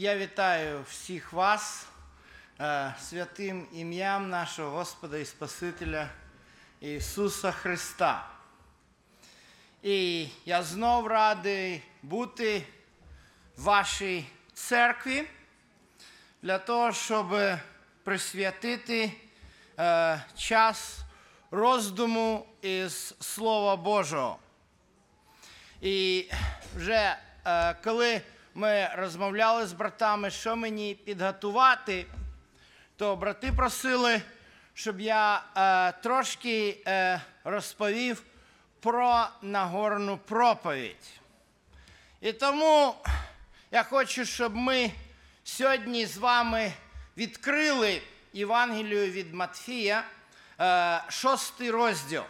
Я вітаю всіх вас е, святим ім'ям нашого Господа і Спасителя Ісуса Христа. І я знов радий бути в вашій церкві для того, щоб присвятити е, час роздуму із Слова Божого. І вже е, коли ми розмовляли з братами, що мені підготувати, то брати просили, щоб я е, трошки е, розповів про Нагорну проповідь. І тому я хочу, щоб ми сьогодні з вами відкрили Євангелію від Матфія, е, шостий розділ.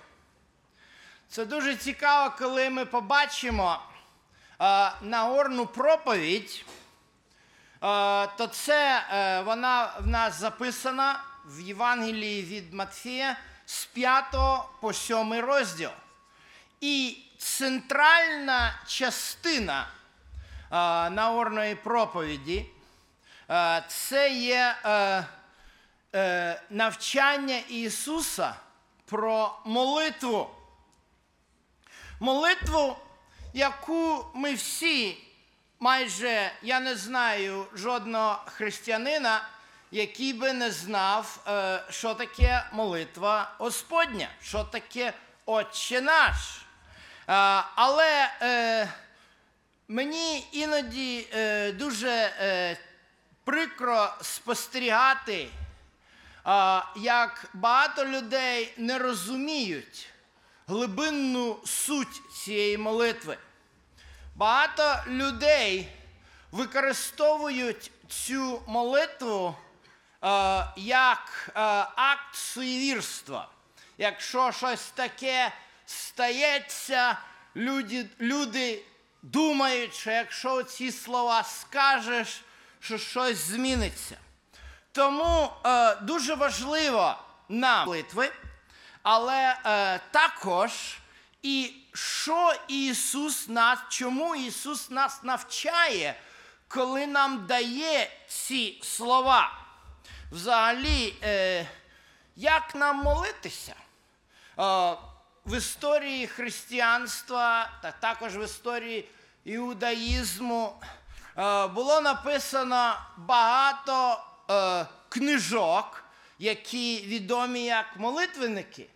Це дуже цікаво, коли ми побачимо Нагорну проповідь, то це е, вона в нас записана в Євангелії від Матфія з 5 по 7 розділ. І центральна частина Нагорної проповіді це є е, е, навчання Ісуса про молитву. Молитву, яку ми всі, майже я не знаю жодного християнина, який би не знав, е, що таке молитва Господня, що таке Отче наш. Е, Але е, мені іноді дуже прикро спостерігати, як багато людей не розуміють глибинну суть цієї молитви. Багато людей використовують цю молитву е, як е, акт суєвірства. Якщо щось таке стається, люди, люди думають, що якщо ці слова скажеш, що щось зміниться. Тому е, дуже важливо нам молитви, але е, також і що Ісус нас, чому Ісус нас навчає, коли нам дає ці слова. Взагалі, е, як нам молитися? Е, в історії християнства, та також в історії іудаїзму е, було написано багато е, книжок, які відомі як молитвенники.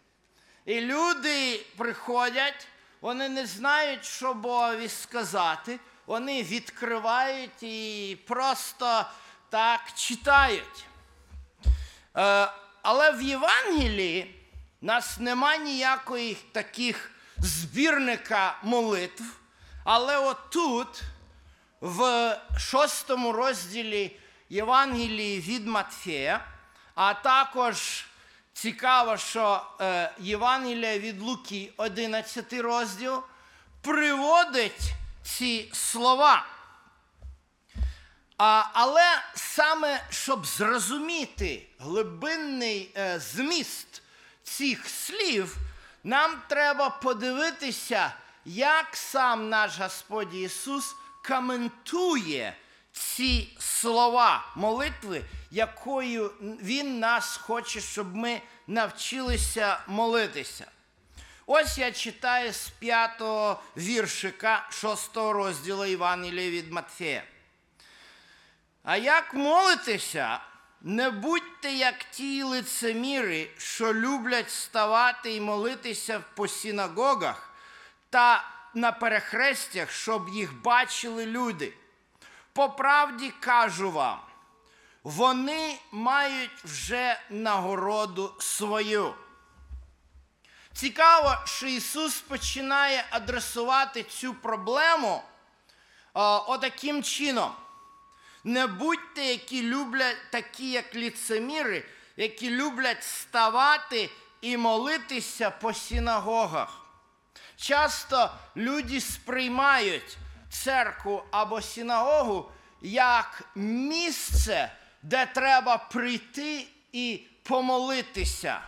І люди приходять, вони не знають, що Богові сказати, вони відкривають і просто так читають. Е, але в Євангелії нас нема ніякої таких збірника молитв. Але отут, в шостому розділі Євангелії від Матфея, а також цікаво, що е, Євангелія від Луки, 11 розділ, приводить ці слова. А, але саме щоб зрозуміти глибинний е, зміст цих слів, нам треба подивитися, як сам наш Господь Ісус коментує ці слова молитви, якою Він нас хоче, щоб ми навчилися молитися. Ось я читаю з п'ятого віршика шостого розділу Євангелія від Матфея. А як молитися, не будьте як ті лицеміри, що люблять ставати і молитися по синагогах та на перехрестях, щоб їх бачили люди. По правді кажу вам, вони мають вже нагороду свою. Цікаво, що Ісус починає адресувати цю проблему о, отаким чином. Не будьте, які люблять, такі, як ліцеміри, які люблять ставати і молитися по синагогах. Часто люди сприймають церкву або синагогу як місце, де треба прийти і помолитися.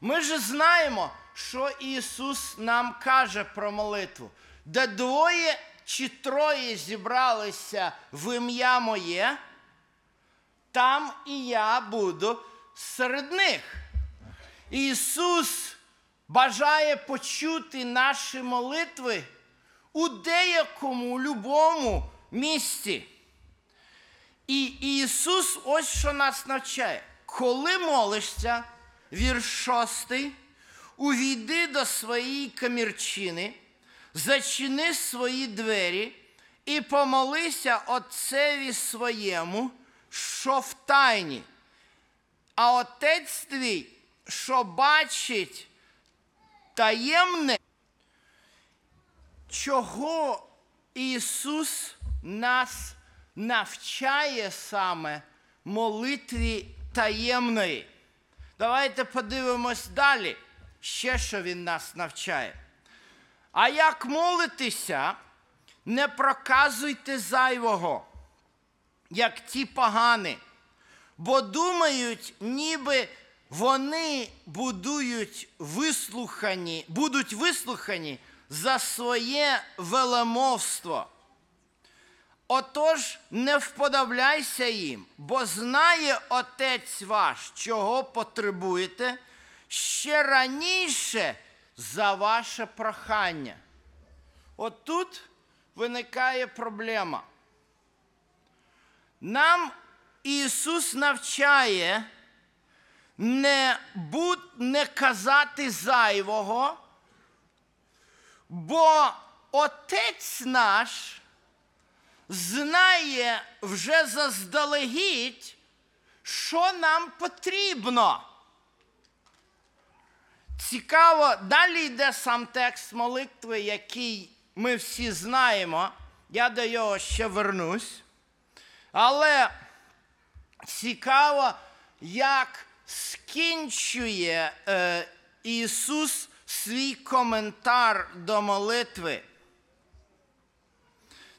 Ми ж знаємо, що Ісус нам каже про молитву, де двоє чи троє зібралися в ім'я моє, там і я буду серед них. Ісус бажає почути наші молитви у деякому любому місці. І Ісус ось що нас навчає. Коли молишся, вірш шостий, увійди до своєї камірчини, зачини свої двері і помолися Отцеві своєму, що в тайні. А Отець твій, що бачить таємне, чого Ісус нас навчає саме молитві таємної. Давайте подивимось далі, ще що Він нас навчає. А як молитися, не проказуйте зайвого, як ті погани, бо думають, ніби вони будують вислухані, будуть вислухані за своє велемовство. Отож, не вподобляйся їм, бо знає Отець ваш, чого потребуєте ще раніше за ваше прохання. От тут виникає проблема. Нам Ісус навчає не, будь, не казати зайвого, бо Отець наш знає вже заздалегідь, що нам потрібно. Цікаво, далі йде сам текст молитви, який ми всі знаємо. Я до його ще вернусь. Але цікаво, як скінчує е, Ісус свій коментар до молитви.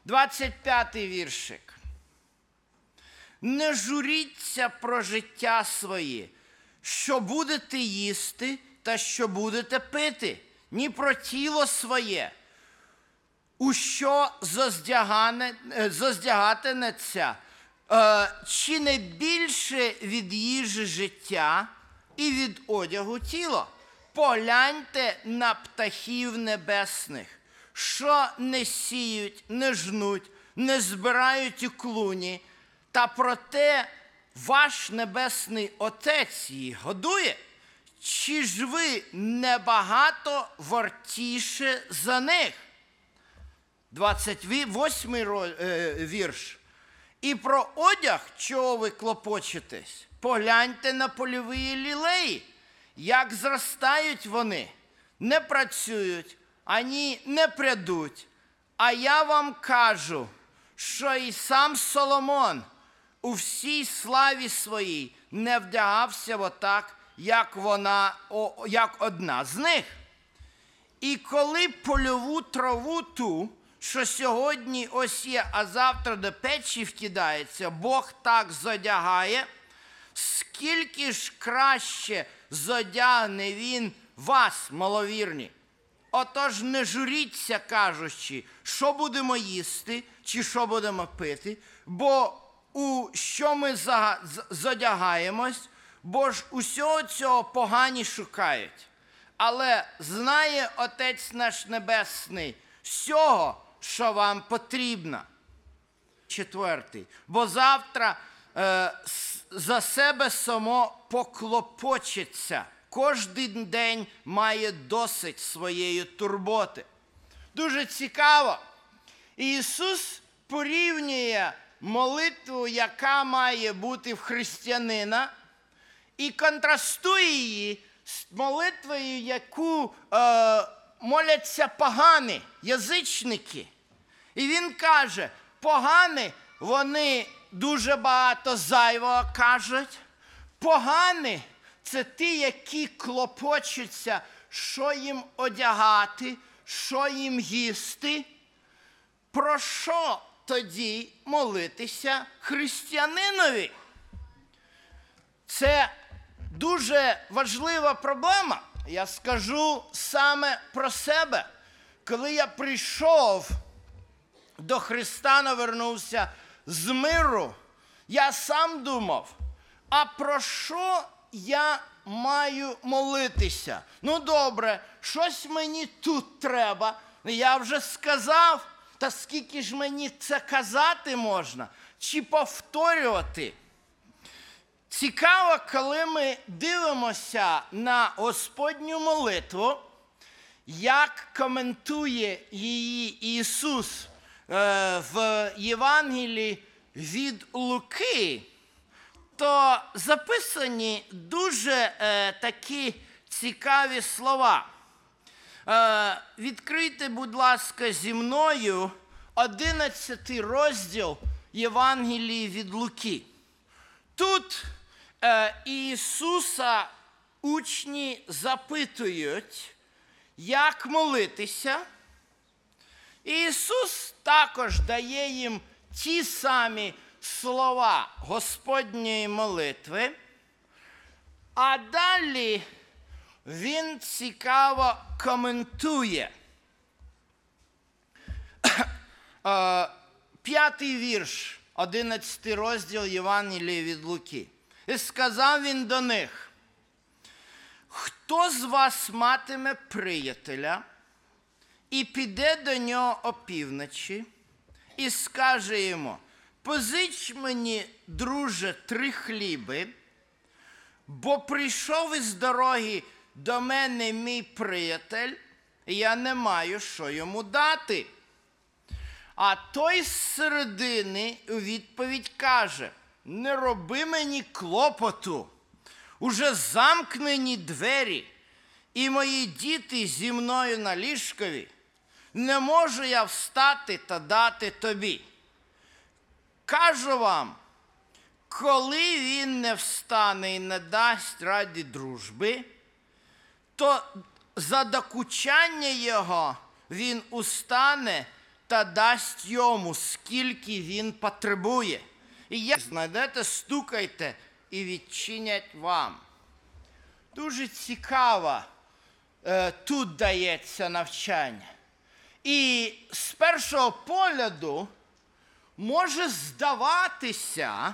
25-й віршик. Не журіться про життя своє, що будете їсти та що будете пити, ні про тіло своє, у що зоздягане, е, е, чи не більше від їжі життя і від одягу тіло. Погляньте на птахів небесних, що не сіють, не жнуть, не збирають у клуні, та проте ваш небесний Отець їх годує. Чи ж ви небагато вартіше за них? 28 е, вірш. І про одяг, чого ви клопочетесь, погляньте на польові лілеї, як зростають вони, не працюють, ані не прядуть. А я вам кажу, що і сам Соломон у всій славі своїй не вдягався отак, як вона, о, як одна з них. І коли польову траву ту, що сьогодні ось є, а завтра до печі вкидається, Бог так зодягає, скільки ж краще зодягне Він вас, маловірні. Отож не журіться, кажучи, що будемо їсти, чи що будемо пити, бо у що ми зодягаємось, бо ж усього цього погані шукають. Але знає Отець наш Небесний всього, що вам потрібно. Четвертий. Бо завтра е, за себе само поклопочеться. Кожен день має досить своєї турботи. Дуже цікаво. Ісус порівнює молитву, яка має бути в християнина, і контрастує її з молитвою, яку е, моляться погані язичники. І він каже, погані, вони дуже багато зайвого кажуть. Погані це ті, які клопочуться, що їм одягати, що їм їсти. Про що тоді молитися християнинові? Це дуже важлива проблема. Я скажу саме про себе. Коли я прийшов до Христа навернувся з миру, я сам думав, а про що я маю молитися? Ну, добре, щось мені тут треба. Я вже сказав, та скільки ж мені це казати можна, чи повторювати? Цікаво, коли ми дивимося на Господню молитву, як коментує її Ісус е, в Євангелії від Луки, то записані дуже е, такі цікаві слова. Е, відкрийте, будь ласка, зі мною 11 розділ Євангелії від Луки. Тут е, Ісуса учні запитують, як молитися. Ісус також дає їм ті самі слова Господньої молитви. А далі він цікаво коментує. Е, П'ятий вірш, 11 розділ Євангелії від Луки. І сказав він до них: Хто з вас матиме приятеля і піде до нього опівночі, і скаже йому: Позич мені, друже, три хліби, бо прийшов із дороги до мене мій приятель, і я не маю що йому дати. А той з середини у відповідь каже: Не роби мені клопоту, уже замкнені двері, і мої діти зі мною на ліжкові. Не можу я встати та дати тобі. Кажу вам, коли він не встане і не дасть раді дружби, то за докучання його він устане та дасть йому, скільки він потребує. І як знайдете, стукайте і відчинять вам. Дуже цікаво е, тут дається навчання. І з першого погляду може здаватися,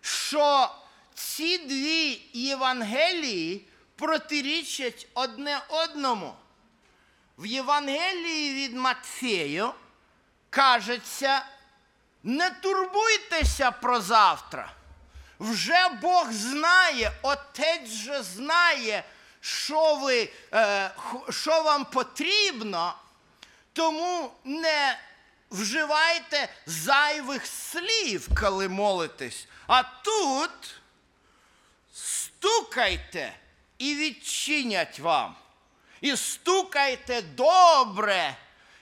що ці дві Євангелії протирічать одне одному. В Євангелії від Матфею кажеться, не турбуйтеся про завтра. Вже Бог знає, Отець же знає, що, ви, е, що вам потрібно, тому не вживайте зайвих слів, коли молитесь. А тут стукайте і відчинять вам. І стукайте добре,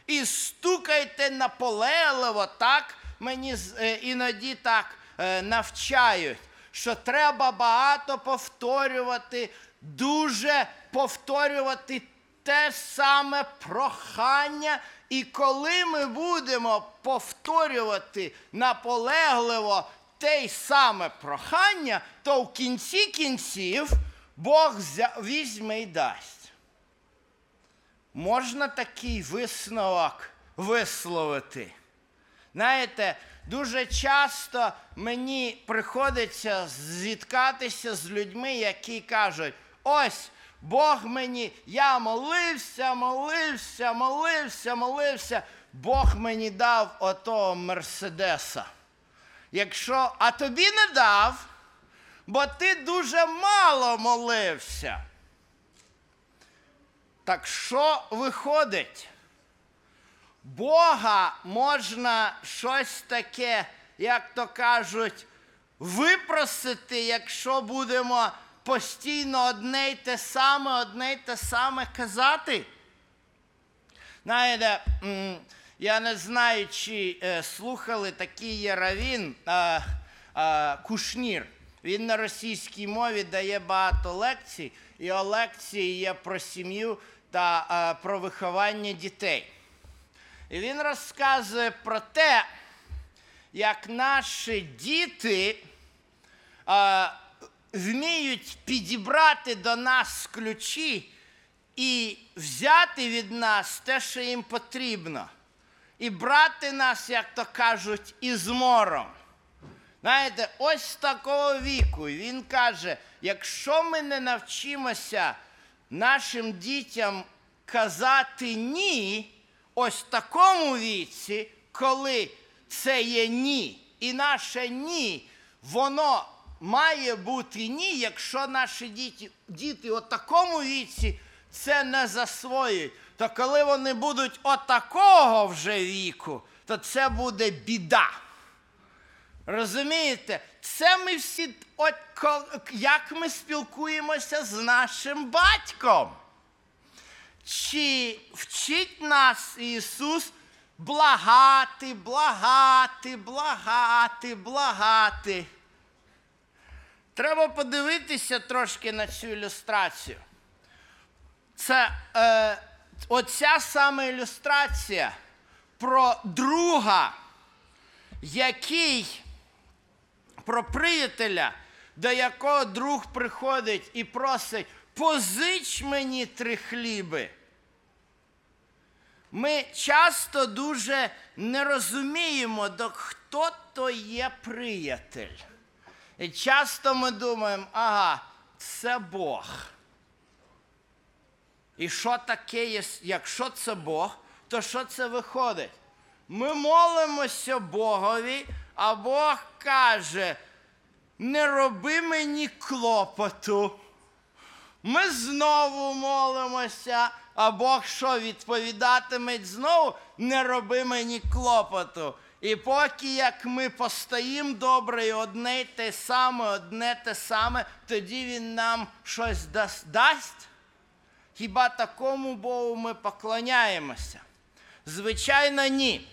і стукайте наполегливо. Так мені е, іноді так е, навчають, що треба багато повторювати, дуже повторювати те саме прохання. І коли ми будемо повторювати наполегливо те саме прохання, то в кінці кінців Бог візьме і дасть. Можна такий висновок висловити. Знаєте, дуже часто мені приходиться зіткатися з людьми, які кажуть, ось Бог мені, я молився, молився, молився, молився, Бог мені дав отого Мерседеса. Якщо, а тобі не дав, бо ти дуже мало молився. Так що виходить? Бога можна щось таке, як то кажуть, випросити, якщо будемо постійно одне й те саме, одне й те саме казати. Знаєте, я не знаю, чи е, слухали такий є равін Кушнір. Він на російській мові дає багато лекцій, і лекції є про сім'ю та про виховання дітей. І він розказує про те, як наші діти вміють підібрати до нас ключі і взяти від нас те, що їм потрібно. і брати нас, як то кажуть, із мором. Знаєте, ось такого віку. Він каже: якщо ми не навчимося нашим дітям казати ні, ось такому віці, коли це є ні, і наше ні, воно має бути ні, якщо наші діти, діти у такому віці це не засвоюють, то коли вони будуть отакого вже віку, то це буде біда. Розумієте, це ми всі, от як ми спілкуємося з нашим батьком. Чи вчить нас Ісус благати, благати, благати, благати? Треба подивитися трошки на цю ілюстрацію. Це е, оця саме ілюстрація про друга, який про приятеля, до якого друг приходить і просить, позич мені три хліби. Ми часто дуже не розуміємо, хто то є приятель. І часто ми думаємо, ага, це Бог. І що таке є, якщо це Бог, то що це виходить? Ми молимося Богові, а Бог каже: не роби мені клопоту. Ми знову молимося, а Бог що відповідатиме знову, не роби мені клопоту. І поки як ми постоїмо добре, і одне й те саме, одне те саме, тоді Він нам щось дасть. Хіба такому Богу ми поклоняємося? Звичайно, ні.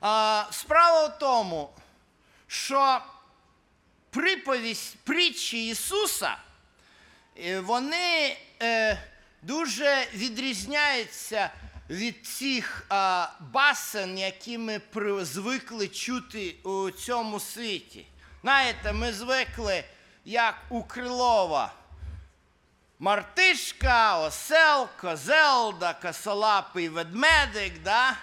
А, справа в тому, що приповість притчі Ісуса, е, вони е, дуже відрізняються від цих а, басен, які ми звикли чути у цьому світі. Знаєте, ми звикли, як у Крилова. Мартишка, осел, козелда, косолапий ведмедик, да?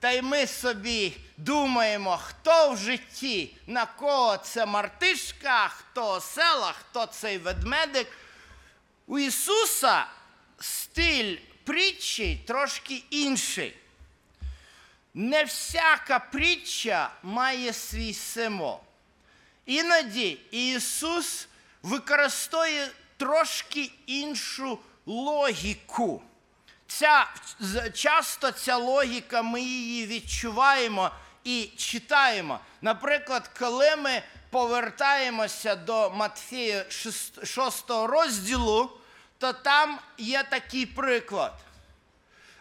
Та й ми собі думаємо, хто в житті, на кого це мартишка, хто осел, а хто цей ведмедик. У Ісуса стиль притчі трошки інший. Не всяка притча має свій символ. Іноді Ісус використовує трошки іншу логіку. Ця, часто ця логіка, ми її відчуваємо і читаємо. Наприклад, коли ми повертаємося до Матфея 6 розділу, то там є такий приклад.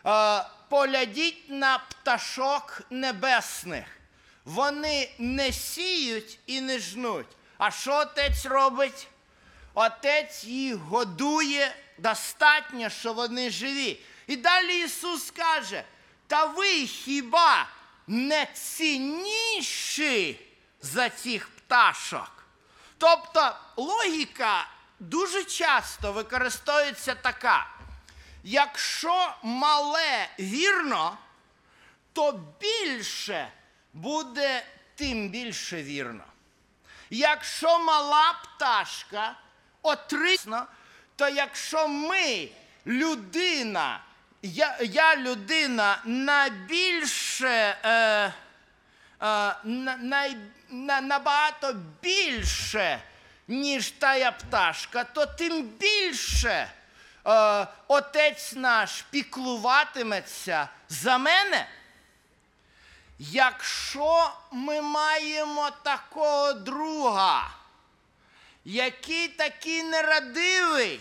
Е, Поглядіть на пташок небесних. Вони не сіють і не жнуть. А що отець робить? Отець їх годує достатньо, що вони живі. І далі Ісус каже: та ви хіба не цінніші за цих пташок? Тобто логіка дуже часто використовується така. Якщо мале вірно, то більше буде тим більше вірно. Якщо мала пташка отрисно, то якщо ми, людина, я, я людина найбільше, е, е, на, на, набагато більше, ніж тая пташка, то тим більше е, отець наш піклуватиметься за мене. Якщо ми маємо такого друга, який такий нерадивий,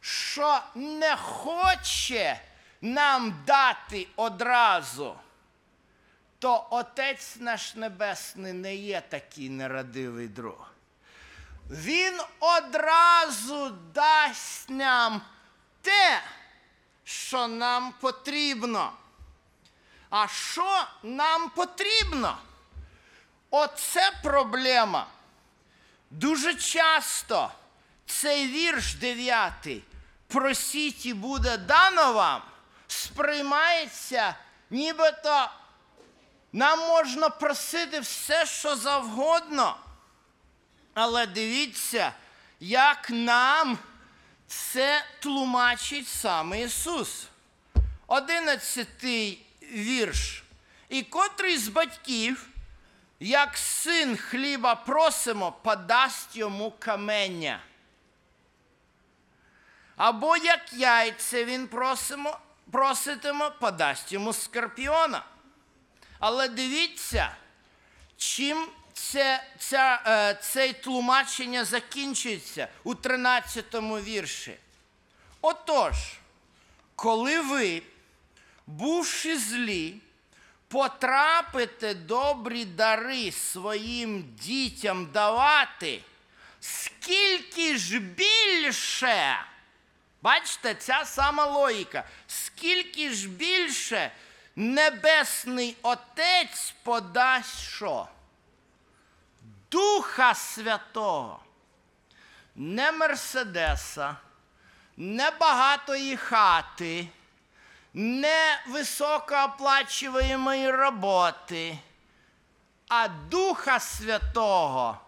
що не хоче нам дати одразу, то Отець наш Небесний не є такий нерадивий друг. Він одразу дасть нам те, що нам потрібно. А що нам потрібно? Оце проблема. Дуже часто цей вірш дев'ятий просіть і буде дано вам, сприймається Нібито нам можна просити все, що завгодно. Але дивіться, як нам це тлумачить саме Ісус. Одинадцятий вірш. І котрий з батьків, як син хліба просимо, подасть йому камення. Або як яйце він просимо, проситиме, подасть йому скорпіона. Але дивіться, чим це, ця, е, цей тлумачення закінчується у 13 вірші. Отож, коли ви, бувши злі, потрапите добрі дари своїм дітям давати, скільки ж більше, бачите, ця сама логіка, скільки ж більше Небесний Отець подасть що? Духа Святого, не Мерседеса, не багатої хати, не високооплачуваємої роботи, а Духа Святого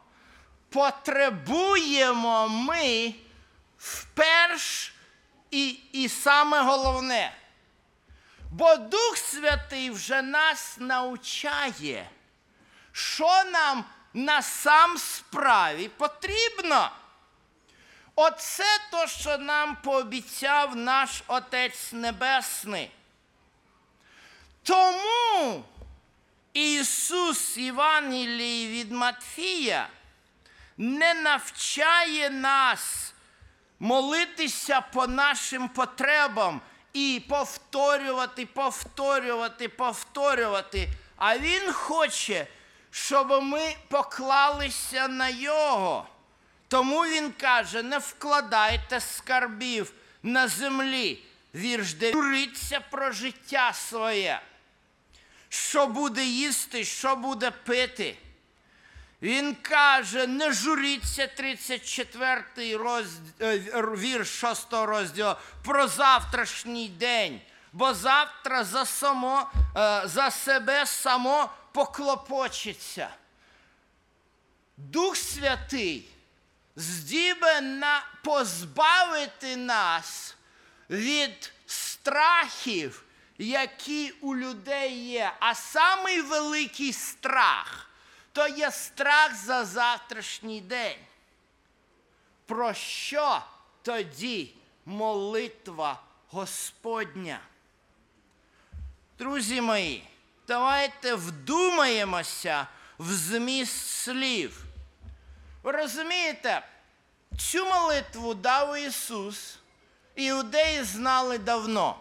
потребуємо ми вперш і, і саме головне. Бо Дух Святий вже нас навчає, що нам на сам справі потрібно. Оце то, що нам пообіцяв наш Отець Небесний. Тому Ісус Євангелії від Матфія не навчає нас молитися по нашим потребам і повторювати, повторювати, повторювати. А Він хоче, щоб ми поклалися на Його. Тому Він каже: не вкладайте скарбів на землі, вірш де журиться про життя своє, що буде їсти, що буде пити. Він каже, не журіться 34 розділ, вірш 6 розділу про завтрашній день, бо завтра за, само, е, за себе само поклопочеться. Дух Святий здібен на позбавити нас від страхів, які у людей є. А самий великий страх то є страх за завтрашній день. Про що тоді молитва Господня? Друзі мої, давайте вдумаємося в зміст слів. Ви розумієте, цю молитву дав Ісус, іудеї знали давно.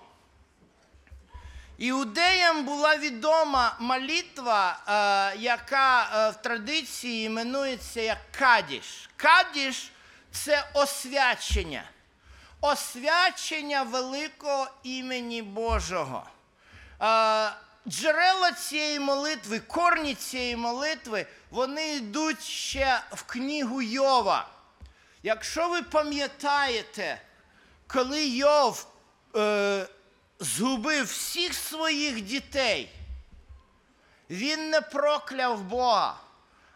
Іудеям була відома молитва, е, яка е, в традиції іменується як Кадіш. Кадіш це освячення, освячення великого імені Божого. Джерела цієї молитви, корні цієї молитви, вони йдуть ще в книгу Йова. Якщо ви пам'ятаєте, коли Йов е, згубив всіх своїх дітей, він не прокляв Бога,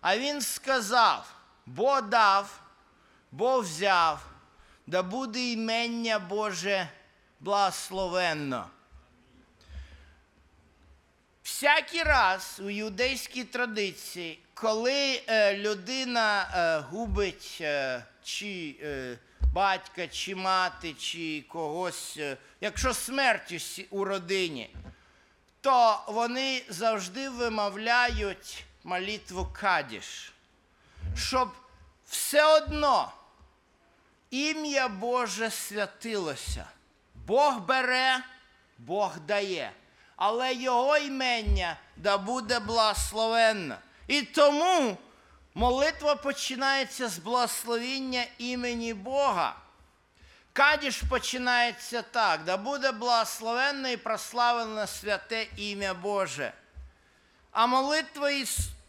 а він сказав: Бо дав, Бо взяв, да буде імення Боже благословенно. Всякий раз у юдейській традиції, коли е, людина е, губить е, чи е, батька, чи мати, чи когось, е, якщо смерть у родині, то вони завжди вимовляють молитву Кадіш, щоб все одно ім'я Боже святилося. Бог бере, Бог дає, але Його імення да буде благословенно. І тому молитва починається з благословіння імені Бога. Кадіш починається так, да буде благословенно і прославлено святе ім'я Боже. А молитва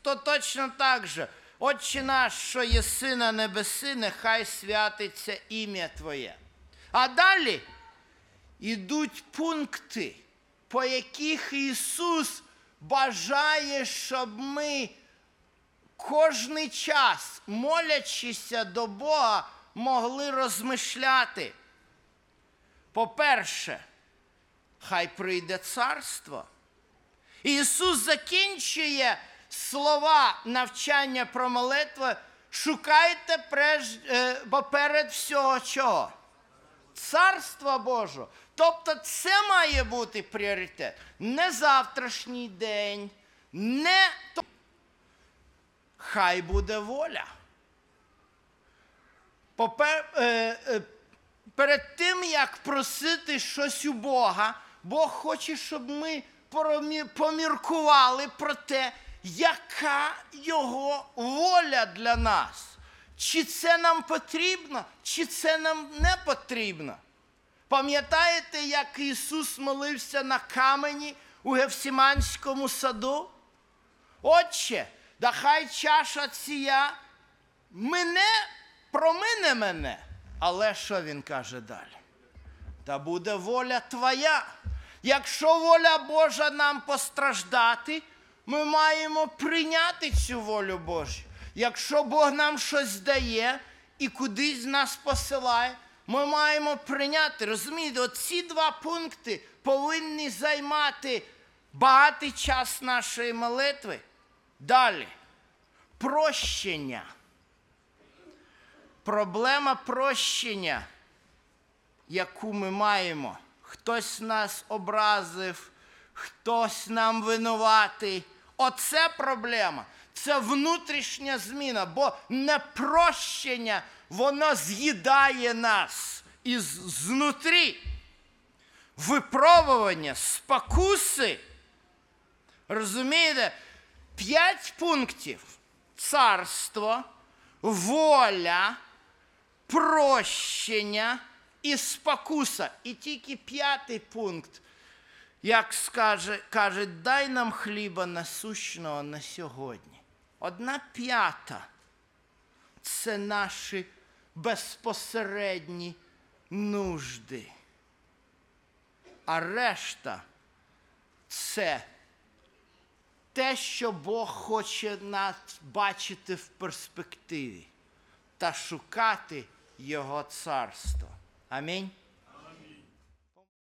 то точно так же. Отче наш, що єси на небеси, нехай святиться ім'я Твоє. А далі йдуть пункти, по яких Ісус бажає, щоб ми кожний час, молячися до Бога, могли розмишляти. По-перше, хай прийде царство. Ісус закінчує слова навчання про молитву. Шукайте преж, е, всього чого? Царства Божого. Тобто це має бути пріоритет. Не завтрашній день, не то. Хай буде воля. Попер, е, е, перед тим, як просити щось у Бога, Бог хоче, щоб ми поміркували про те, яка його воля для нас. Чи це нам потрібно, чи це нам не потрібно. Пам'ятаєте, як Ісус молився на камені у Гефсіманському саду? Отче, да хай чаша ція мене промине мене. Але що він каже далі? Та буде воля твоя. Якщо воля Божа нам постраждати, ми маємо прийняти цю волю Божу. Якщо Бог нам щось дає і кудись нас посилає, ми маємо прийняти. Розумієте, оці два пункти повинні займати багатий час нашої молитви. Далі. Прощення. Проблема прощення, яку ми маємо. Хтось нас образив, хтось нам винуватий. Оце проблема. Це внутрішня зміна, бо непрощення, воно з'їдає нас із знутрі. Випробування, спокуси. Розумієте? П'ять пунктів: царство, воля, прощення і спокуса. І тільки п'ятий пункт, як скаже, каже, дай нам хліба насущного на сьогодні. Одна п'ята це наші безпосередні нужди. А решта це те, що Бог хоче нас бачити в перспективі та шукати Його царство. Амінь.